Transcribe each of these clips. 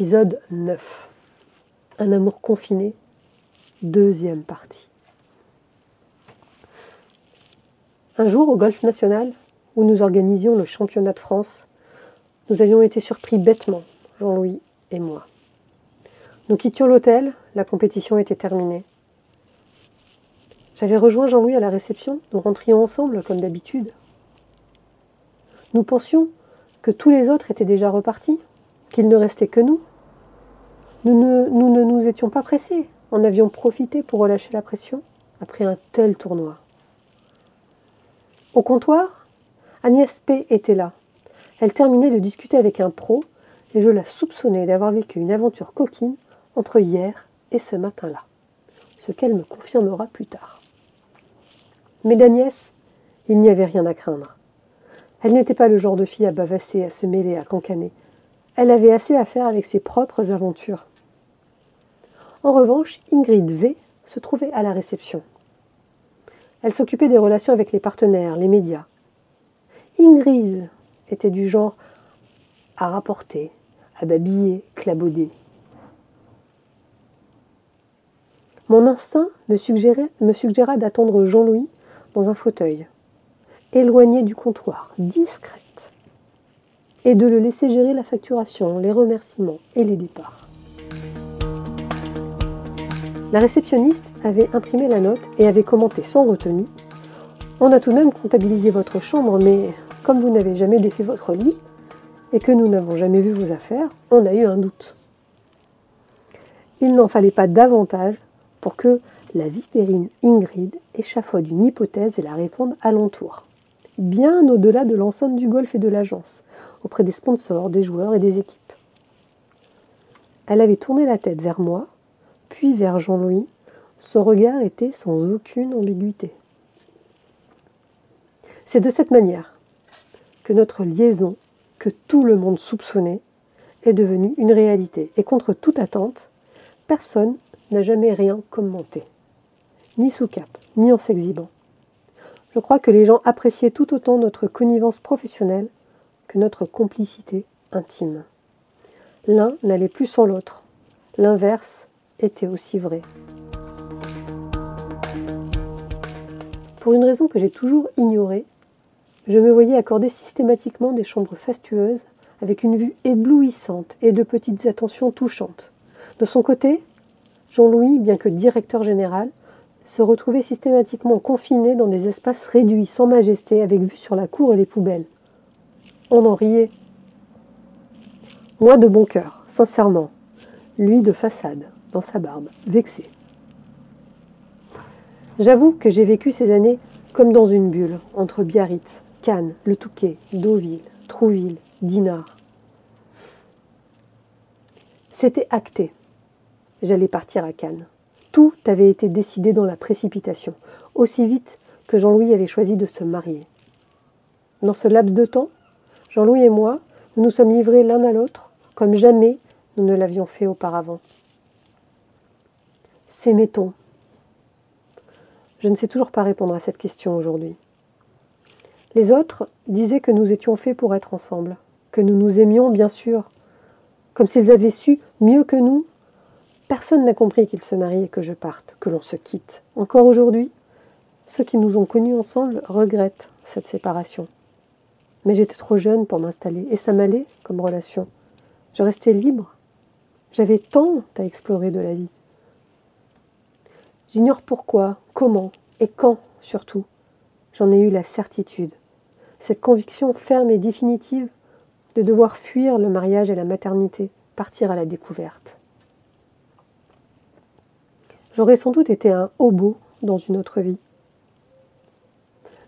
Épisode 9. Un amour confiné, deuxième partie. Un jour, au Golfe National, où nous organisions le championnat de France, nous avions été surpris bêtement, Jean-Louis et moi. Nous quittions l'hôtel, la compétition était terminée. J'avais rejoint Jean-Louis à la réception, nous rentrions ensemble comme d'habitude. Nous pensions que tous les autres étaient déjà repartis, qu'il ne restait que nous. Nous ne, nous étions pas pressés, en avions profité pour relâcher la pression après un tel tournoi. Au comptoir, Agnès P. était là. Elle terminait de discuter avec un pro et je la soupçonnais d'avoir vécu une aventure coquine entre hier et ce matin-là, ce qu'elle me confirmera plus tard. Mais d'Agnès, il n'y avait rien à craindre. Elle n'était pas le genre de fille à bavasser, à se mêler, à cancaner. Elle avait assez à faire avec ses propres aventures. En revanche, Ingrid V se trouvait à la réception. Elle s'occupait des relations avec les partenaires, les médias. Ingrid était du genre à rapporter, à babiller, clabauder. Mon instinct me, me suggéra d'attendre Jean-Louis dans un fauteuil, éloigné du comptoir, discrète, et de le laisser gérer la facturation, les remerciements et les départs. La réceptionniste avait imprimé la note et avait commenté sans retenue On a tout de même comptabilisé votre chambre, mais comme vous n'avez jamais défait votre lit et que nous n'avons jamais vu vos affaires, on a eu un doute. Il n'en fallait pas davantage pour que la vipérine Ingrid échafaude une hypothèse et la répande alentour, bien au-delà de l'enceinte du golf et de l'agence, auprès des sponsors, des joueurs et des équipes. Elle avait tourné la tête vers moi puis vers Jean-Louis, son regard était sans aucune ambiguïté. C'est de cette manière que notre liaison, que tout le monde soupçonnait, est devenue une réalité. Et contre toute attente, personne n'a jamais rien commenté, ni sous cap, ni en s'exhibant. Je crois que les gens appréciaient tout autant notre connivence professionnelle que notre complicité intime. L'un n'allait plus sans l'autre. L'inverse était aussi vrai. Pour une raison que j'ai toujours ignorée, je me voyais accorder systématiquement des chambres fastueuses avec une vue éblouissante et de petites attentions touchantes. De son côté, Jean-Louis, bien que directeur général, se retrouvait systématiquement confiné dans des espaces réduits, sans majesté, avec vue sur la cour et les poubelles. On en riait. Moi de bon cœur, sincèrement. Lui de façade dans sa barbe, vexé. J'avoue que j'ai vécu ces années comme dans une bulle, entre Biarritz, Cannes, Le Touquet, Deauville, Trouville, Dinard. C'était acté. J'allais partir à Cannes. Tout avait été décidé dans la précipitation, aussi vite que Jean-Louis avait choisi de se marier. Dans ce laps de temps, Jean-Louis et moi, nous nous sommes livrés l'un à l'autre comme jamais nous ne l'avions fait auparavant. S'aimait-on Je ne sais toujours pas répondre à cette question aujourd'hui. Les autres disaient que nous étions faits pour être ensemble, que nous nous aimions bien sûr, comme s'ils avaient su mieux que nous. Personne n'a compris qu'ils se marient et que je parte, que l'on se quitte. Encore aujourd'hui, ceux qui nous ont connus ensemble regrettent cette séparation. Mais j'étais trop jeune pour m'installer, et ça m'allait comme relation. Je restais libre. J'avais tant à explorer de la vie. J'ignore pourquoi, comment et quand surtout. J'en ai eu la certitude. Cette conviction ferme et définitive de devoir fuir le mariage et la maternité, partir à la découverte. J'aurais sans doute été un hobo dans une autre vie.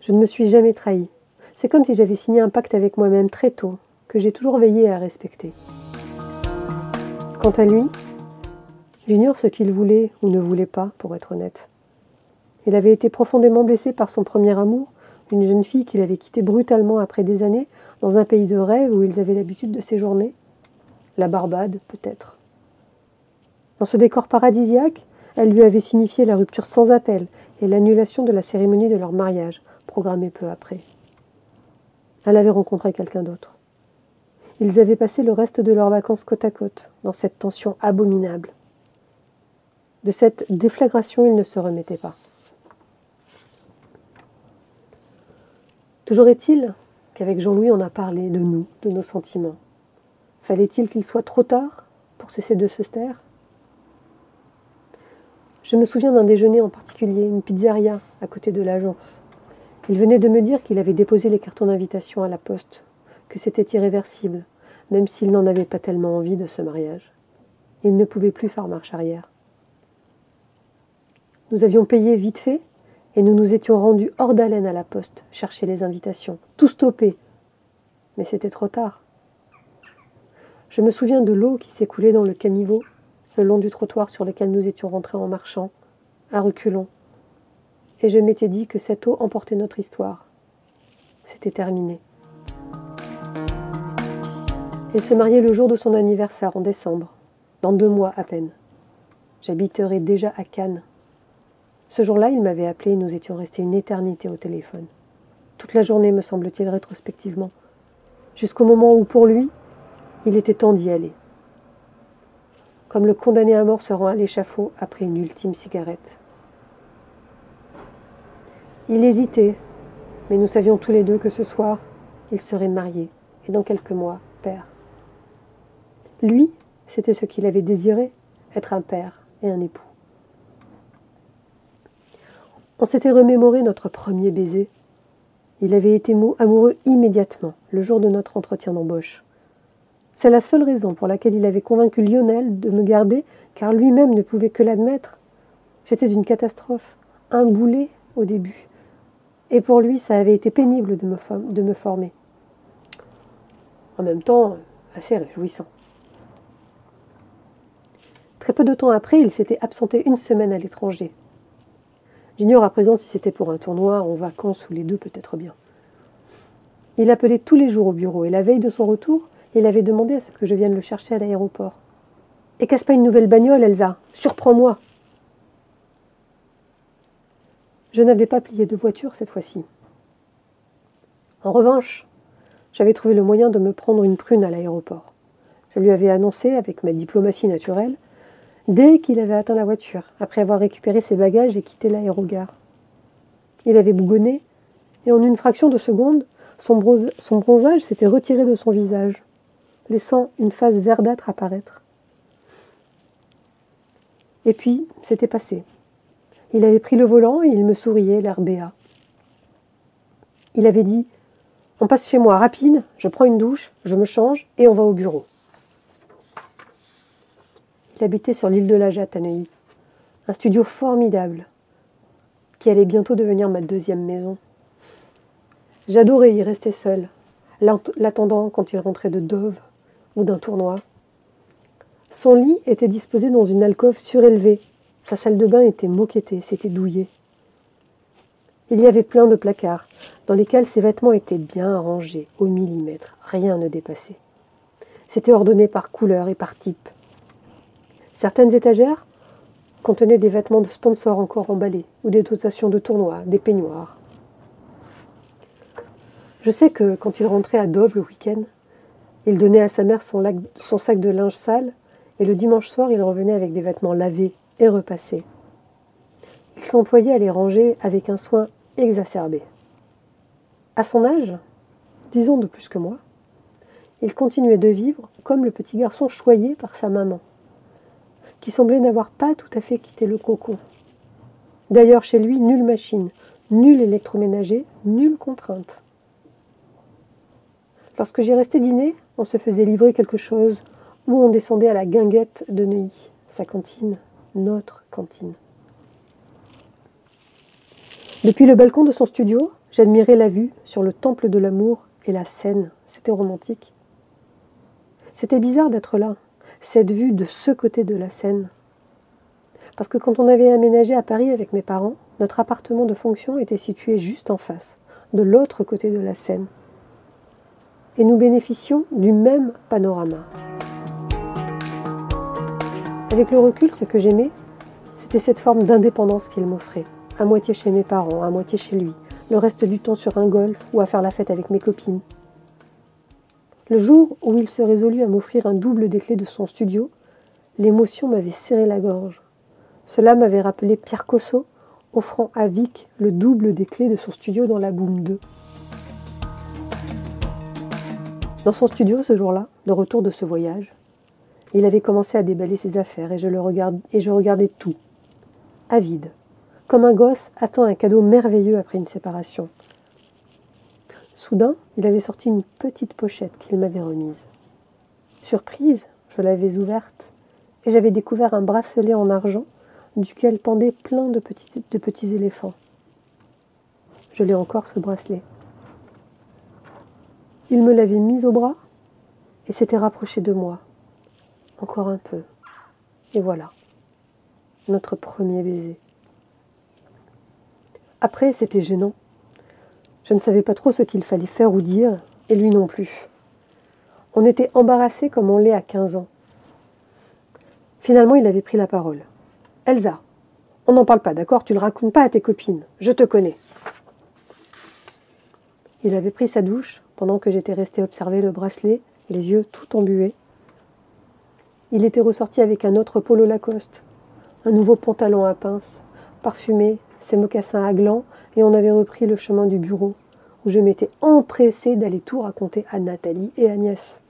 Je ne me suis jamais trahi. C'est comme si j'avais signé un pacte avec moi-même très tôt, que j'ai toujours veillé à respecter. Quant à lui, j'ignore ce qu'il voulait ou ne voulait pas, pour être honnête. Il avait été profondément blessé par son premier amour, une jeune fille qu'il avait quittée brutalement après des années, dans un pays de rêve où ils avaient l'habitude de séjourner. La Barbade, peut-être. Dans ce décor paradisiaque, elle lui avait signifié la rupture sans appel et l'annulation de la cérémonie de leur mariage, programmée peu après. Elle avait rencontré quelqu'un d'autre. Ils avaient passé le reste de leurs vacances côte à côte, dans cette tension abominable. De cette déflagration, ils ne se remettaient pas. Toujours est-il qu'avec Jean-Louis, on a parlé de nous, de nos sentiments. Fallait-il qu'il soit trop tard pour cesser de se taire? Je me souviens d'un déjeuner en particulier, une pizzeria à côté de l'agence. Il venait de me dire qu'il avait déposé les cartons d'invitation à la poste, que c'était irréversible, même s'il n'en avait pas tellement envie de ce mariage. Il ne pouvait plus faire marche arrière. Nous avions payé vite fait et nous nous étions rendus hors d'haleine à la poste, chercher les invitations, tout stoppé. Mais c'était trop tard. Je me souviens de l'eau qui s'écoulait dans le caniveau, le long du trottoir sur lequel nous étions rentrés en marchant, à reculons, et je m'étais dit que cette eau emportait notre histoire. C'était terminé. Il se mariait le jour de son anniversaire en décembre, dans deux mois à peine. J'habiterai déjà à Cannes. Ce jour-là, il m'avait appelé et nous étions restés une éternité au téléphone. Toute la journée, me semble-t-il, rétrospectivement. Jusqu'au moment où, pour lui, il était temps d'y aller. Comme le condamné à mort se rend à l'échafaud après une ultime cigarette. Il hésitait, mais nous savions tous les deux que ce soir, il serait marié, et dans quelques mois, père. Lui, c'était ce qu'il avait désiré, être un père et un époux. On s'était remémoré notre premier baiser. Il avait été amoureux immédiatement, le jour de notre entretien d'embauche. C'est la seule raison pour laquelle il avait convaincu Lionel de me garder, car lui-même ne pouvait que l'admettre. J'étais une catastrophe, un boulet au début. Et pour lui, ça avait été pénible de me, de me former. En même temps, assez réjouissant. Très peu de temps après, il s'était absenté une semaine à l'étranger. J'ignore à présent si c'était pour un tournoi, en vacances ou les deux peut-être bien. Il appelait tous les jours au bureau et la veille de son retour, il avait demandé à ce que je vienne le chercher à l'aéroport. Et qu'est-ce pas une nouvelle bagnole, Elsa? Surprends-moi Je n'avais pas plié de voiture cette fois-ci. En revanche, j'avais trouvé le moyen de me prendre une prune à l'aéroport. Je lui avais annoncé, avec ma diplomatie naturelle, dès qu'il avait atteint la voiture, après avoir récupéré ses bagages et quitté l'aérogare. Il avait bougonné, et en une fraction de seconde, son, bronzage s'était retiré de son visage, laissant une face verdâtre apparaître. Et puis, c'était passé. Il avait pris le volant et il me souriait, l'air béat. Il avait dit On passe chez moi rapide, je prends une douche, je me change et on va au bureau. Habitait sur l'île de la Jatte à Neuilly. Un studio formidable qui allait bientôt devenir ma deuxième maison. J'adorais y rester seul, l'attendant quand il rentrait de Dove ou d'un tournoi. Son lit était disposé dans une alcôve surélevée sa salle de bain était moquettée, c'était douillé. Il y avait plein de placards, dans lesquels ses vêtements étaient bien rangés, au millimètre, rien ne dépassait. C'était ordonné par couleur et par type. Certaines étagères contenaient des vêtements de sponsors encore emballés, ou des dotations de tournois, des peignoirs. Je sais que quand il rentrait à Dove le week-end, il donnait à sa mère son, sac de linge sale, et le dimanche soir il revenait avec des vêtements lavés et repasser. Il s'employait à les ranger avec un soin exacerbé. À son âge, disons de plus que moi, il continuait de vivre comme le petit garçon choyé par sa maman, qui semblait n'avoir pas tout à fait quitté le cocon. D'ailleurs, chez lui, nulle machine, nul électroménager, nulle contrainte. Lorsque j'y restais dîner, on se faisait livrer quelque chose ou on descendait à la guinguette de Neuilly, sa cantine, notre cantine. Depuis le balcon de son studio, j'admirais la vue sur le temple de l'amour et la Seine. C'était romantique. C'était bizarre d'être là, cette vue de ce côté de la Seine. Parce que quand on avait aménagé à Paris avec mes parents, notre appartement de fonction était situé juste en face, de l'autre côté de la Seine. Et nous bénéficions du même panorama. Avec le recul, ce que j'aimais, c'était cette forme d'indépendance qu'il m'offrait, à moitié chez mes parents, à moitié chez lui, le reste du temps sur un golf ou à faire la fête avec mes copines. Le jour où il se résolut à m'offrir un double des clés de son studio, l'émotion m'avait serré la gorge. Cela m'avait rappelé Pierre Cosso offrant à Vic le double des clés de son studio dans la Boom 2. Dans son studio ce jour-là, de retour de ce voyage, il avait commencé à déballer ses affaires et je, et je regardais tout, avide, comme un gosse attend un cadeau merveilleux après une séparation. Soudain, il avait sorti une petite pochette qu'il m'avait remise. Surprise, je l'avais ouverte et j'avais découvert un bracelet en argent duquel pendaient plein de petits, éléphants. Je l'ai encore ce bracelet. Il me l'avait mis au bras et s'était rapproché de moi. Encore un peu. Et voilà, notre premier baiser. Après, c'était gênant. Je ne savais pas trop ce qu'il fallait faire ou dire, et lui non plus. On était embarrassés comme on l'est à 15 ans. Finalement, il avait pris la parole. Elsa, on n'en parle pas, d'accord? Tu le racontes pas à tes copines. Je te connais. Il avait pris sa douche pendant que j'étais restée observer le bracelet, les yeux tout embués. Il était ressorti avec un autre polo Lacoste, un nouveau pantalon à pince, parfumé, ses mocassins à glands et on avait repris le chemin du bureau, où je m'étais empressée d'aller tout raconter à Nathalie et Agnès.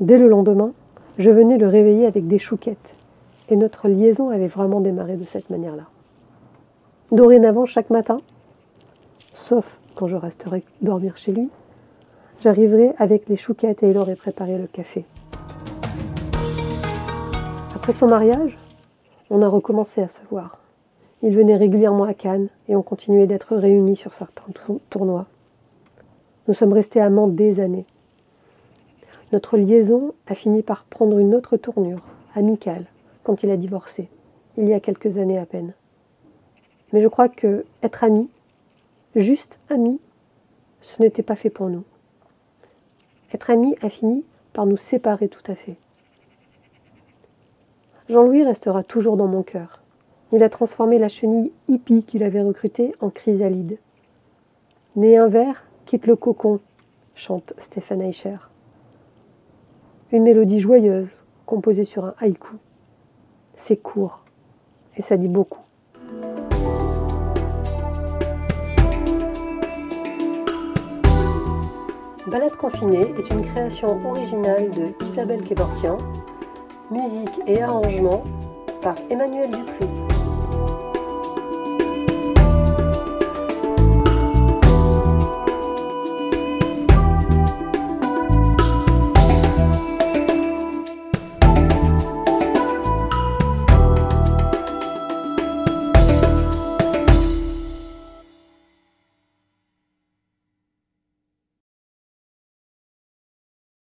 Dès le lendemain, je venais le réveiller avec des chouquettes, et notre liaison avait vraiment démarré de cette manière-là. Dorénavant, chaque matin, sauf quand je resterai dormir chez lui, j'arriverai avec les chouquettes et il aurait préparé le café. Après son mariage, on a recommencé à se voir. Il venait régulièrement à Cannes et on continuait d'être réunis sur certains tournois. Nous sommes restés amants des années. Notre liaison a fini par prendre une autre tournure, amicale, quand il a divorcé, il y a quelques années à peine. Mais je crois que être amis, juste amis, ce n'était pas fait pour nous. Être amis a fini par nous séparer tout à fait. Jean-Louis restera toujours dans mon cœur. Il a transformé la chenille hippie qu'il avait recrutée en chrysalide. Né un verre, quitte le cocon, chante Stéphane Eicher. Une mélodie joyeuse, composée sur un haïku. C'est court, et ça dit beaucoup. Balade confinée est une création originale de Isabelle Kevorkian, musique et arrangement par Emmanuel Dupuis.